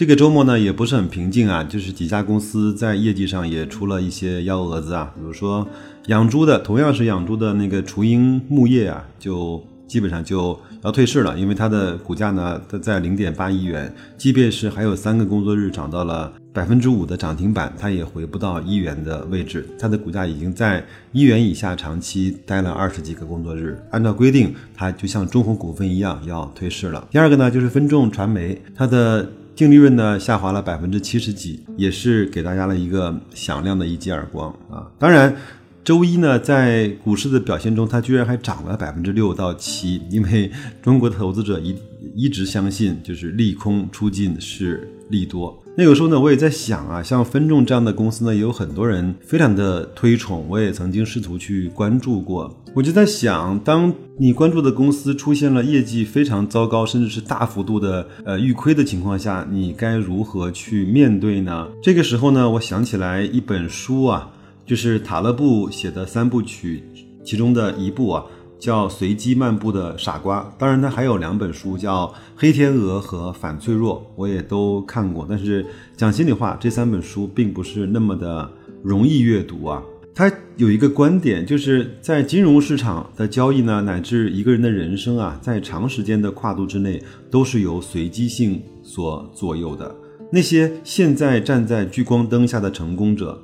这个周末呢也不是很平静啊，就是几家公司在业绩上也出了一些幺蛾子啊，比如说养猪的，同样是养猪的那个雏鹰牧业啊，就。基本上就要退市了，因为它的股价呢，它在零点八亿元，即便是还有三个工作日涨到了百分之五的涨停板，它也回不到一元的位置。它的股价已经在一元以下长期待了二十几个工作日，按照规定，它就像中弘股份一样要退市了。第二个呢，就是分众传媒，它的净利润呢下滑了百分之七十几，也是给大家了一个响亮的一记耳光啊。当然。周一呢，在股市的表现中，它居然还涨了百分之六到七，因为中国的投资者一一直相信，就是利空出尽是利多。那有时候呢，我也在想啊，像分众这样的公司呢，也有很多人非常的推崇，我也曾经试图去关注过。我就在想，当你关注的公司出现了业绩非常糟糕，甚至是大幅度的呃预亏的情况下，你该如何去面对呢？这个时候呢，我想起来一本书啊。就是塔勒布写的三部曲，其中的一部啊，叫《随机漫步的傻瓜》。当然，他还有两本书，叫《黑天鹅》和《反脆弱》，我也都看过。但是讲心里话，这三本书并不是那么的容易阅读啊。他有一个观点，就是在金融市场的交易呢，乃至一个人的人生啊，在长时间的跨度之内，都是由随机性所左右的。那些现在站在聚光灯下的成功者。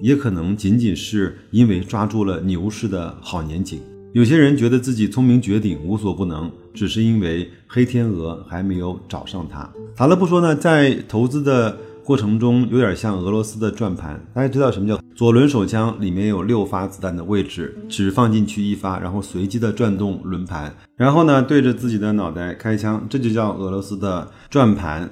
也可能仅仅是因为抓住了牛市的好年景。有些人觉得自己聪明绝顶、无所不能，只是因为黑天鹅还没有找上他。塔勒布说呢，在投资的过程中，有点像俄罗斯的转盘。大家知道什么叫左轮手枪？里面有六发子弹的位置，只放进去一发，然后随机的转动轮盘，然后呢对着自己的脑袋开枪，这就叫俄罗斯的转盘。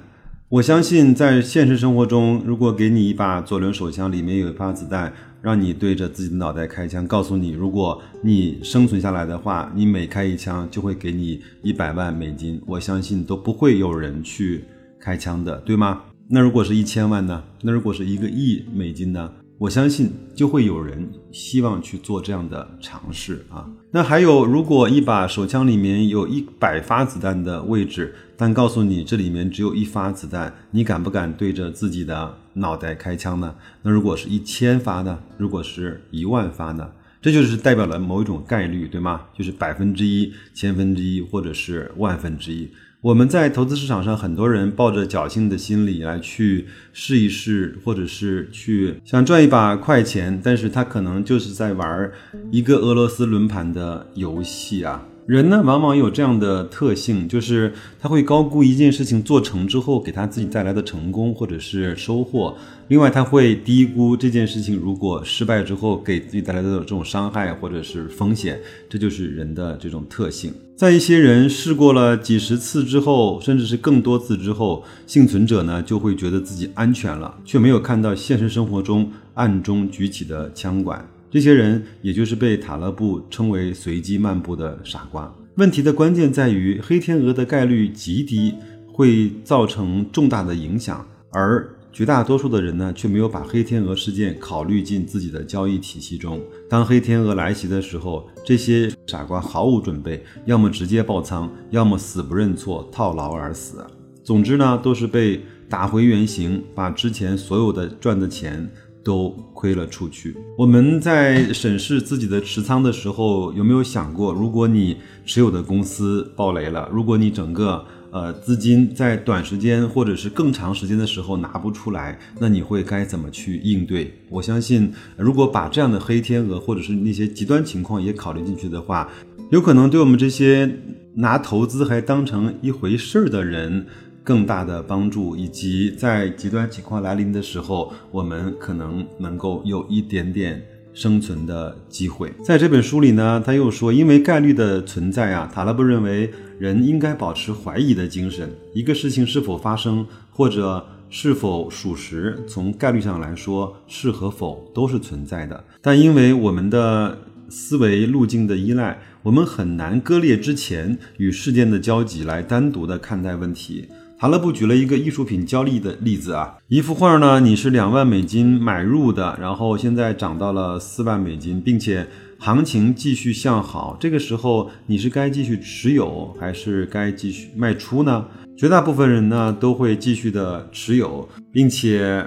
我相信，在现实生活中，如果给你一把左轮手枪，里面有一发子弹，让你对着自己的脑袋开枪，告诉你，如果你生存下来的话，你每开一枪就会给你一百万美金。我相信都不会有人去开枪的，对吗？那如果是一千万呢？那如果是一个亿美金呢？我相信就会有人希望去做这样的尝试啊。那还有，如果一把手枪里面有一百发子弹的位置，但告诉你这里面只有一发子弹，你敢不敢对着自己的脑袋开枪呢？那如果是一千发呢？如果是一万发呢？这就是代表了某一种概率，对吗？就是百分之一、千分之一，或者是万分之一。我们在投资市场上，很多人抱着侥幸的心理来去试一试，或者是去想赚一把快钱，但是他可能就是在玩一个俄罗斯轮盘的游戏啊。人呢，往往有这样的特性，就是他会高估一件事情做成之后给他自己带来的成功或者是收获，另外他会低估这件事情如果失败之后给自己带来的这种伤害或者是风险，这就是人的这种特性。在一些人试过了几十次之后，甚至是更多次之后，幸存者呢就会觉得自己安全了，却没有看到现实生活中暗中举起的枪管。这些人也就是被塔勒布称为随机漫步的傻瓜。问题的关键在于，黑天鹅的概率极低，会造成重大的影响，而绝大多数的人呢，却没有把黑天鹅事件考虑进自己的交易体系中。当黑天鹅来袭的时候，这些傻瓜毫无准备，要么直接爆仓，要么死不认错，套牢而死。总之呢，都是被打回原形，把之前所有的赚的钱。都亏了出去。我们在审视自己的持仓的时候，有没有想过，如果你持有的公司爆雷了，如果你整个呃资金在短时间或者是更长时间的时候拿不出来，那你会该怎么去应对？我相信，如果把这样的黑天鹅或者是那些极端情况也考虑进去的话，有可能对我们这些拿投资还当成一回事儿的人。更大的帮助，以及在极端情况来临的时候，我们可能能够有一点点生存的机会。在这本书里呢，他又说，因为概率的存在啊，塔勒布认为人应该保持怀疑的精神。一个事情是否发生，或者是否属实，从概率上来说，是和否都是存在的。但因为我们的思维路径的依赖，我们很难割裂之前与事件的交集来单独的看待问题。塔勒布举了一个艺术品交易的例子啊，一幅画呢，你是两万美金买入的，然后现在涨到了四万美金，并且行情继续向好，这个时候你是该继续持有还是该继续卖出呢？绝大部分人呢都会继续的持有，并且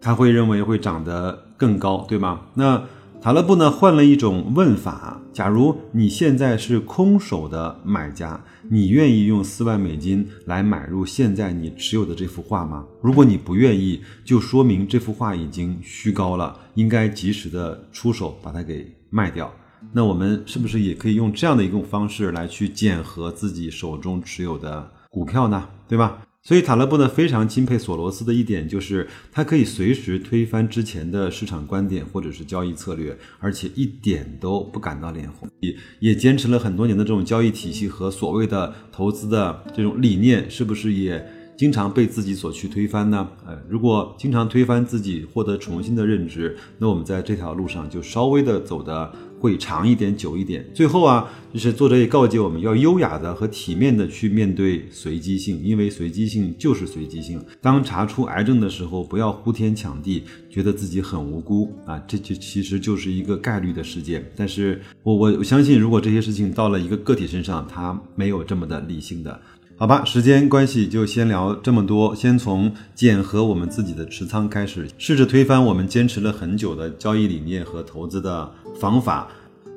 他会认为会涨得更高，对吗？那塔勒布呢换了一种问法：假如你现在是空手的买家，你愿意用四万美金来买入现在你持有的这幅画吗？如果你不愿意，就说明这幅画已经虚高了，应该及时的出手把它给卖掉。那我们是不是也可以用这样的一种方式来去检核自己手中持有的股票呢？对吧？所以塔勒布呢非常钦佩索罗斯的一点就是，他可以随时推翻之前的市场观点或者是交易策略，而且一点都不感到脸红，也也坚持了很多年的这种交易体系和所谓的投资的这种理念，是不是也经常被自己所去推翻呢？呃，如果经常推翻自己，获得重新的认知，那我们在这条路上就稍微的走的。会长一点，久一点。最后啊，就是作者也告诫我们要优雅的和体面的去面对随机性，因为随机性就是随机性。当查出癌症的时候，不要呼天抢地，觉得自己很无辜啊，这就其实就是一个概率的事件。但是我我相信，如果这些事情到了一个个体身上，他没有这么的理性的。好吧，时间关系就先聊这么多。先从检核我们自己的持仓开始，试着推翻我们坚持了很久的交易理念和投资的方法，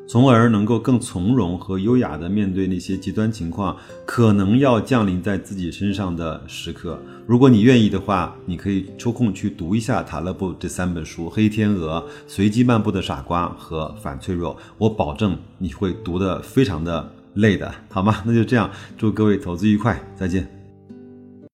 从而能够更从容和优雅地面对那些极端情况可能要降临在自己身上的时刻。如果你愿意的话，你可以抽空去读一下塔勒布这三本书：《黑天鹅》、《随机漫步的傻瓜》和《反脆弱》。我保证你会读得非常的。累的好吗？那就这样，祝各位投资愉快，再见。